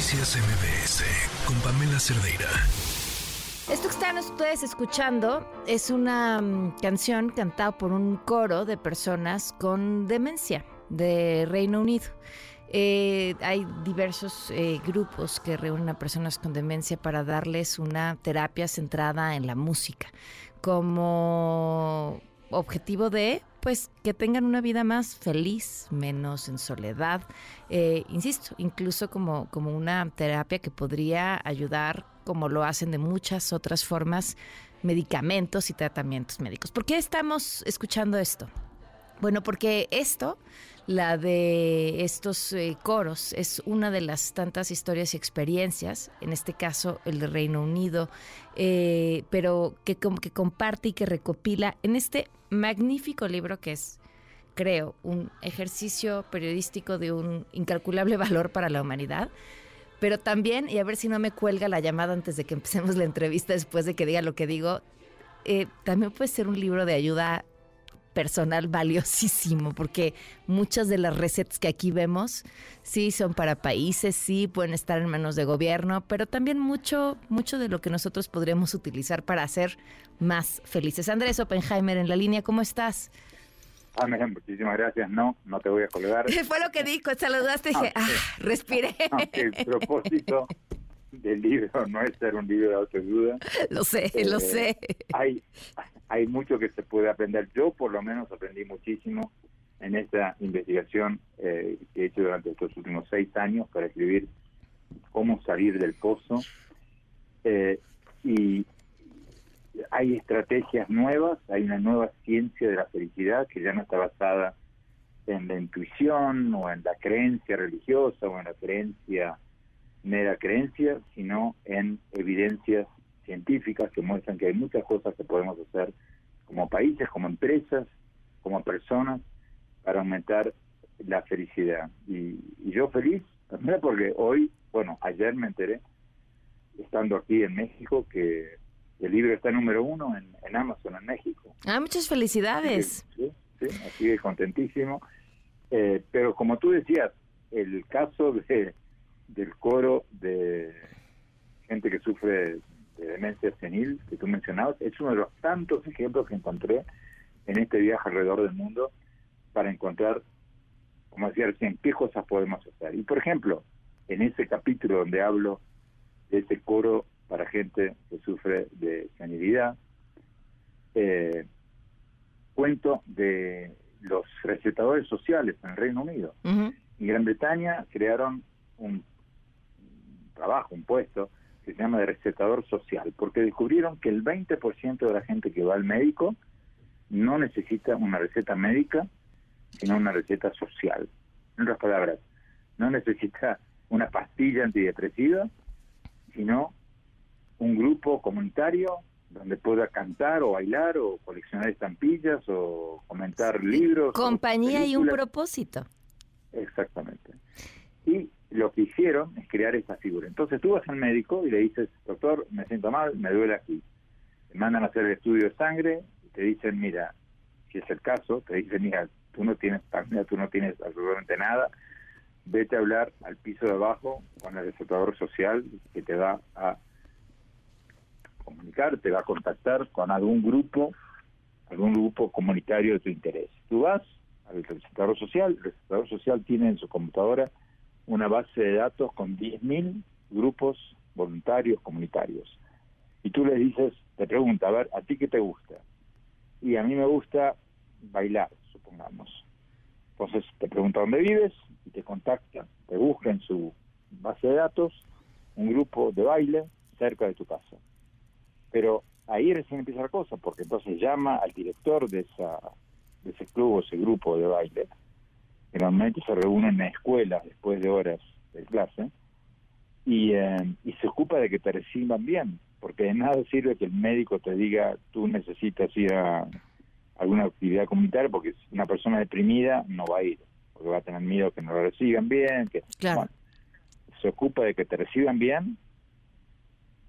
Noticias MBS con Pamela Cerdeira. Esto que están ustedes escuchando es una mm, canción cantada por un coro de personas con demencia de Reino Unido. Eh, hay diversos eh, grupos que reúnen a personas con demencia para darles una terapia centrada en la música como objetivo de pues que tengan una vida más feliz, menos en soledad. Eh, insisto, incluso como, como una terapia que podría ayudar, como lo hacen de muchas otras formas, medicamentos y tratamientos médicos. ¿Por qué estamos escuchando esto? Bueno, porque esto la de estos eh, coros es una de las tantas historias y experiencias, en este caso el de Reino Unido, eh, pero que, que comparte y que recopila en este magnífico libro que es, creo, un ejercicio periodístico de un incalculable valor para la humanidad. Pero también, y a ver si no me cuelga la llamada antes de que empecemos la entrevista, después de que diga lo que digo, eh, también puede ser un libro de ayuda personal valiosísimo, porque muchas de las recetas que aquí vemos sí son para países, sí pueden estar en manos de gobierno, pero también mucho, mucho de lo que nosotros podríamos utilizar para hacer más felices. Andrés Oppenheimer en la línea, ¿cómo estás? Ah, muchísimas gracias. No, no te voy a colgar. Fue lo que dijo, saludaste y dije, ah, respiré. el propósito del libro no es ser un libro de autoayuda. Lo sé, lo eh, sé. Hay, hay mucho que se puede aprender. Yo por lo menos aprendí muchísimo en esta investigación eh, que he hecho durante estos últimos seis años para escribir cómo salir del pozo. Eh, y hay estrategias nuevas, hay una nueva ciencia de la felicidad que ya no está basada en la intuición o en la creencia religiosa o en la creencia, mera creencia, sino en evidencias científicas que muestran que hay muchas cosas que podemos hacer como países, como empresas, como personas, para aumentar la felicidad. Y, yo feliz, también porque hoy, bueno, ayer me enteré, estando aquí en México, que el libro está número uno en, Amazon en México. Ah, muchas felicidades. Sí, sí, así de contentísimo. Eh, pero como tú decías, el caso de del coro de gente que sufre de demencia senil que tú mencionabas, es uno de los tantos ejemplos que encontré en este viaje alrededor del mundo para encontrar, como decía recién, qué cosas podemos hacer. Y por ejemplo, en ese capítulo donde hablo de ese coro para gente que sufre de senilidad, eh, cuento de los recetadores sociales en el Reino Unido. En Gran Bretaña crearon un trabajo, un puesto, que se llama de recetador social, porque descubrieron que el 20% de la gente que va al médico no necesita una receta médica, sino una receta social. En otras palabras, no necesita una pastilla antidepresiva, sino un grupo comunitario donde pueda cantar o bailar o coleccionar estampillas o comentar libros. Compañía y un propósito. Exactamente. Y lo que hicieron es crear esta figura. Entonces tú vas al médico y le dices, doctor, me siento mal, me duele aquí. Te mandan a hacer el estudio de sangre y te dicen, mira, si es el caso, te dicen, mira, tú no tienes tú no tienes absolutamente nada, vete a hablar al piso de abajo con el receptador social que te va a comunicar, te va a contactar con algún grupo, algún grupo comunitario de tu interés. Tú vas al receptador social, el receptador social tiene en su computadora una base de datos con 10.000 grupos voluntarios comunitarios. Y tú le dices, te pregunta, a ver, ¿a ti qué te gusta? Y a mí me gusta bailar, supongamos. Entonces te pregunta dónde vives y te contacta, te busca en su base de datos un grupo de baile cerca de tu casa. Pero ahí recién empieza la cosa, porque entonces llama al director de, esa, de ese club o ese grupo de baile Generalmente se reúnen en escuelas después de horas de clase y, eh, y se ocupa de que te reciban bien, porque de nada sirve que el médico te diga tú necesitas ir a alguna actividad comunitaria porque una persona deprimida no va a ir, porque va a tener miedo que no lo reciban bien, que se ocupa de que te reciban bien,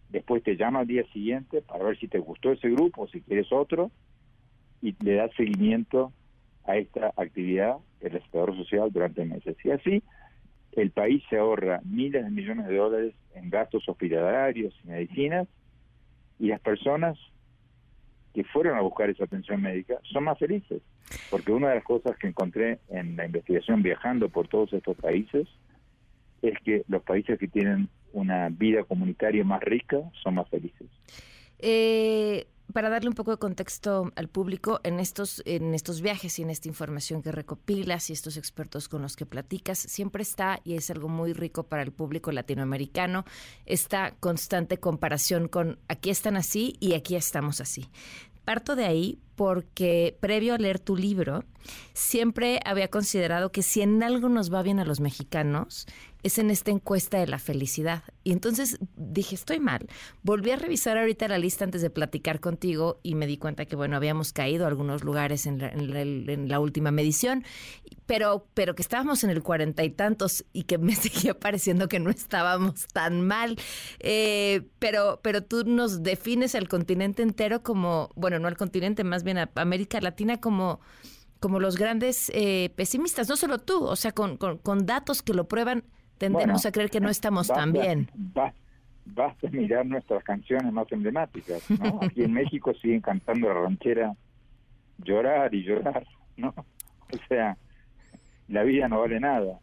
después te llama al día siguiente para ver si te gustó ese grupo o si quieres otro y le da seguimiento a esta actividad el espectador social durante meses. Y así el país se ahorra miles de millones de dólares en gastos hospitalarios y medicinas y las personas que fueron a buscar esa atención médica son más felices. Porque una de las cosas que encontré en la investigación viajando por todos estos países es que los países que tienen una vida comunitaria más rica son más felices. Eh, para darle un poco de contexto al público, en estos, en estos viajes y en esta información que recopilas y estos expertos con los que platicas, siempre está, y es algo muy rico para el público latinoamericano, esta constante comparación con aquí están así y aquí estamos así. Parto de ahí porque previo a leer tu libro, siempre había considerado que si en algo nos va bien a los mexicanos, es en esta encuesta de la felicidad. Y entonces dije, estoy mal. Volví a revisar ahorita la lista antes de platicar contigo y me di cuenta que, bueno, habíamos caído a algunos lugares en la, última medición, pero, pero que estábamos en el cuarenta y tantos y que me seguía pareciendo que no estábamos tan mal. Eh, pero, pero tú nos defines al continente entero como, bueno, no al continente, más bien a América Latina como como los grandes eh, pesimistas, no solo tú, o sea, con, con datos que lo prueban, tendemos a creer que no estamos tan bien. Basta, mirar nuestras canciones más emblemáticas, ¿no? Aquí en México siguen cantando la ranchera llorar y llorar, ¿no? O sea, la vida no vale nada.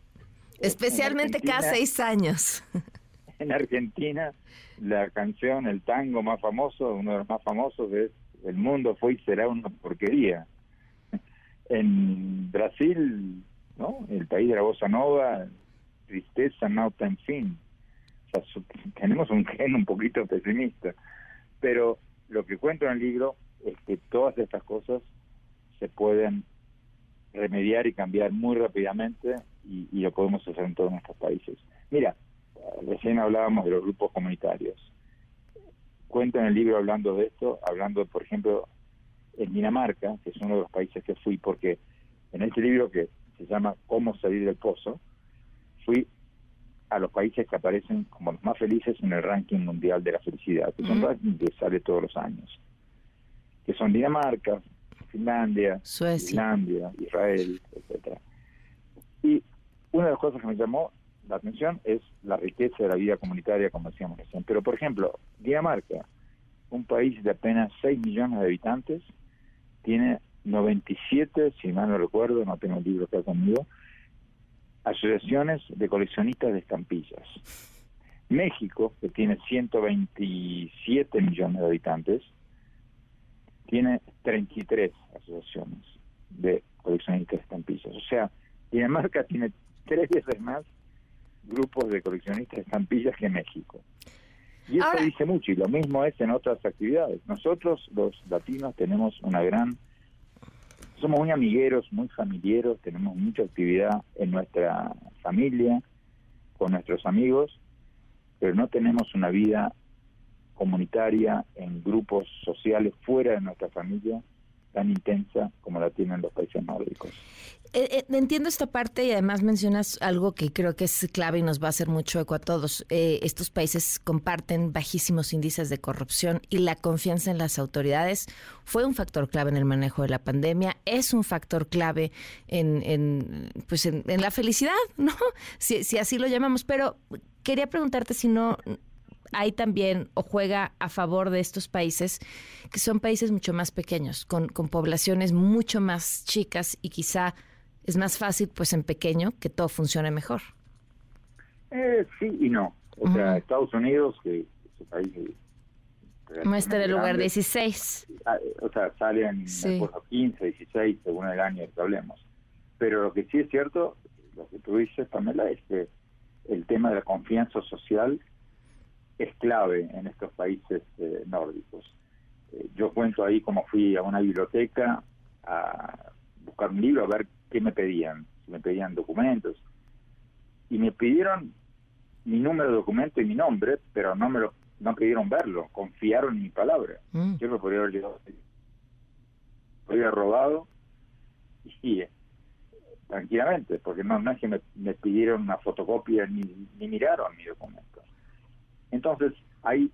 Especialmente cada seis años. En Argentina, la canción, el tango más famoso, uno de los más famosos es El mundo fue y será una porquería. En Brasil, ¿no? El país de la bossa nova, tristeza, no en fin. tenemos un gen un poquito pesimista, pero lo que cuento en el libro es que todas estas cosas se pueden remediar y cambiar muy rápidamente y, lo podemos hacer en todos nuestros países. Mira, recién hablábamos de los grupos comunitarios. Cuento en el libro hablando de esto, hablando, por ejemplo, en Dinamarca, que es uno de los países que fui, porque en este libro que se llama Cómo salir del pozo, fui a los países que aparecen como los más felices en el ranking mundial de la felicidad, que son ranking que sale todos los años, que son Dinamarca, Finlandia, Suecia. Islandia, Israel, etcétera. Y una de las cosas que me llamó la atención es la riqueza de la vida comunitaria, como decíamos recién. Pero, por ejemplo, Dinamarca, un país de apenas 6 millones de habitantes, tiene 97, si mal no recuerdo, no tengo el libro acá conmigo, asociaciones de coleccionistas de estampillas. México, que tiene 127 millones de habitantes, tiene 33 asociaciones de coleccionistas de estampillas. O sea, Dinamarca tiene tres veces más grupos de coleccionistas de estampillas que México. Y eso dice mucho, y lo mismo es en otras actividades. Nosotros, los latinos, tenemos una gran somos muy amigueros, muy familiares, tenemos mucha actividad en nuestra familia, con nuestros amigos, pero no tenemos una vida comunitaria en grupos sociales fuera de nuestra familia tan intensa como la tienen los países nórdicos. Eh, eh, entiendo esta parte y además mencionas algo que creo que es clave y nos va a hacer mucho eco a todos. Eh, estos países comparten bajísimos índices de corrupción y la confianza en las autoridades fue un factor clave en el manejo de la pandemia, es un factor clave en, pues en, la felicidad, ¿no? Si, si así lo llamamos. Pero quería preguntarte si no hay también o juega a favor de estos países que son países mucho más pequeños, con, con poblaciones mucho más chicas y quizá es más fácil pues en pequeño que todo funcione mejor. Eh, sí y no. O sea, Estados Unidos, que es un país... Muestra el lugar 16. Ah, o sea, salen sí. 15, 16, según el año que hablemos. Pero lo que sí es cierto, lo que tú dices, Pamela, es que el tema de la confianza social es clave en estos países eh, nórdicos. Eh, yo cuento ahí como fui a una biblioteca a buscar un libro, a ver qué me pedían. Si me pedían documentos. Y me pidieron mi número de documento y mi nombre, pero no me lo no pidieron verlo, confiaron en mi palabra. Mm. Yo lo podría haber llevado, podría haber robado y eh, tranquilamente, porque no, no es que me, me pidieron una fotocopia ni, ni miraron mi documento. Entonces, hay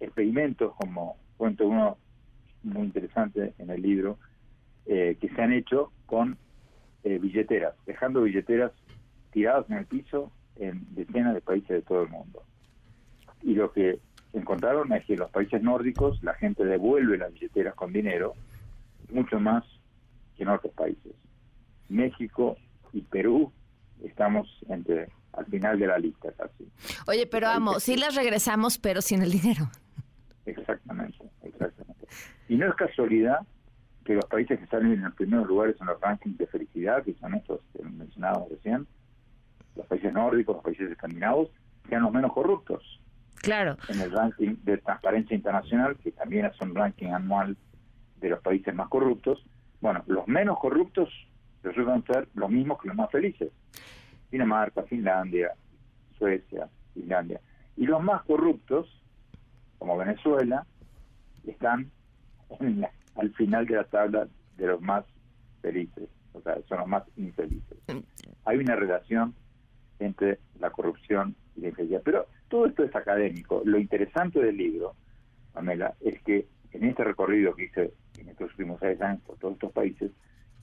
experimentos, como cuento uno muy interesante en el libro, eh, que se han hecho con eh, billeteras, dejando billeteras tirados en el piso en decenas de países de todo el mundo. Y lo que encontraron es que en los países nórdicos la gente devuelve las billeteras con dinero mucho más que en otros países. México y Perú estamos entre al final de la lista casi. Oye, pero amo, sí las regresamos, pero sin el dinero. Exactamente, exactamente. Y no es casualidad que los países que salen en los primeros lugares en los rankings de felicidad, que son estos que mencionados recién, los países nórdicos, los países escandinavos, sean los menos corruptos. Claro. En el ranking de Transparencia Internacional, que también es un ranking anual de los países más corruptos, bueno, los menos corruptos resultan ser los mismos que los más felices. Dinamarca, Finlandia, Suecia, Finlandia. Y los más corruptos, como Venezuela, están al final de la tabla de los más felices, o sea, son los más infelices. Hay una relación entre la corrupción y la infelicidad. Pero todo esto es académico. Lo interesante del libro, Pamela, es que en este recorrido que hice en estos últimos seis años por todos estos países,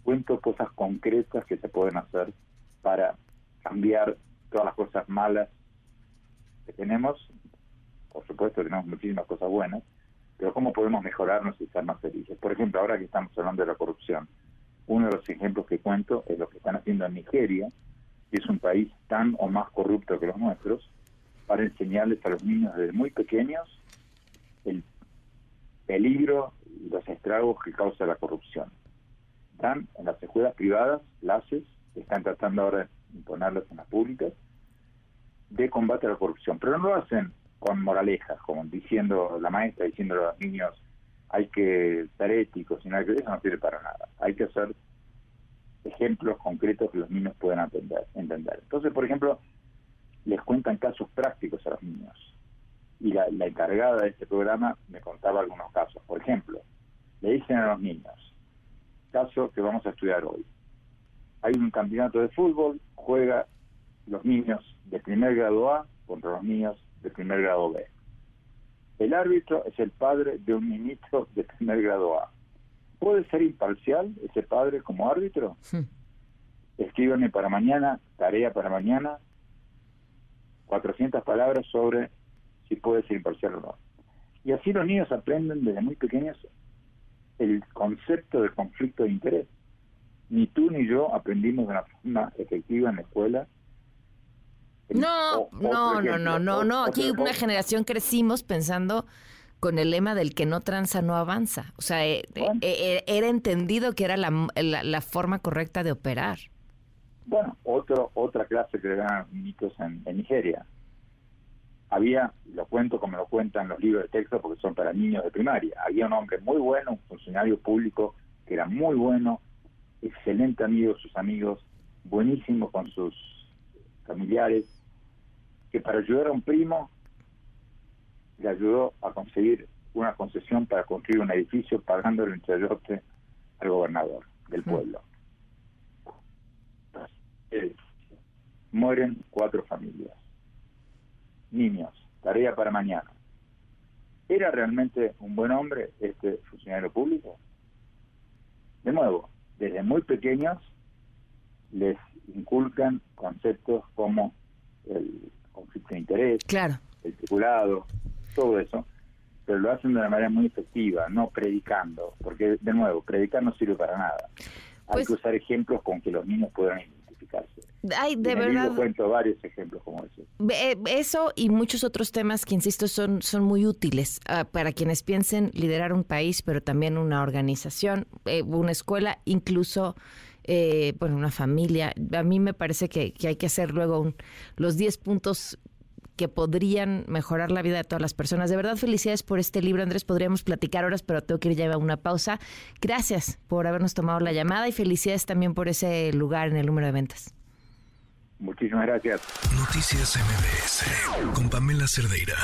cuento cosas concretas que se pueden hacer para cambiar todas las cosas malas que tenemos. Por supuesto, tenemos muchísimas cosas buenas, pero cómo podemos mejorarnos y ser más felices. Por ejemplo, ahora que estamos hablando de la corrupción, uno de los ejemplos que cuento es lo que están haciendo en Nigeria, que es un país tan o más corrupto que los nuestros, para enseñarles a los niños desde muy pequeños el peligro y los estragos que causa la corrupción. Están en las escuelas privadas, LACES, que están tratando ahora imponerlas en las públicas, de combate a la corrupción, pero no lo hacen con moralejas, como diciendo la maestra, diciendo a los niños hay que ser éticos, sino que eso no sirve para nada. Hay que hacer ejemplos concretos que los niños puedan entender. entender. Entonces, por ejemplo, les cuentan casos prácticos a los niños. Y la, la encargada de este programa me contaba algunos casos. Por ejemplo, le dicen a los niños, caso que vamos a estudiar hoy. Hay un campeonato de fútbol, juega los niños de primer grado A contra los niños de primer grado B. El árbitro es el padre de un ministro de primer grado A. ¿Puede ser imparcial ese padre como árbitro? Sí. Escríbanme para mañana, tarea para mañana, 400 palabras sobre si puede ser imparcial o no. Y así los niños aprenden desde muy pequeños el concepto del conflicto de interés. Ni tú ni yo aprendimos de una forma efectiva en la escuela no, no, no, no, no, no. Aquí una generación crecimos pensando con el lema del que no tranza no avanza. O sea, eh, eh, eh, era entendido que era la, forma correcta de operar. Bueno, otro, otra clase que eran mitos en, Nigeria. Había, lo cuento como lo cuentan los libros de texto porque son para niños de primaria, había un hombre muy bueno, un funcionario público que era muy bueno, excelente amigo sus amigos, buenísimo con sus familiares, que para ayudar a un primo le ayudó a conseguir una concesión para construir un edificio pagándole un chayote al gobernador del mm. pueblo. Eh, mueren cuatro familias. Niños, tarea para mañana. ¿Era realmente un buen hombre este funcionario público? De nuevo, desde muy pequeños les inculcan conceptos como el conflicto de interés, claro. el circulado, todo eso, pero lo hacen de una manera muy efectiva, no predicando, porque de nuevo, predicar no sirve para nada. Hay pues que usar ejemplos con que los niños puedan Ay, de verdad. cuento varios ejemplos como ese. Eh, eso y muchos otros temas que, insisto, son, son muy útiles ah, para quienes piensen liderar un país, pero también una organización, eh, una escuela, incluso eh, bueno, una familia. A mí me parece que, hay que hacer luego los 10 puntos que podrían mejorar la vida de todas las personas. De verdad, felicidades por este libro, Andrés. Podríamos platicar horas, pero tengo que ir ya a una pausa. Gracias por habernos tomado la llamada y felicidades también por ese lugar en el número de ventas. Muchísimas gracias. Noticias MBS con Pamela Cerdeira.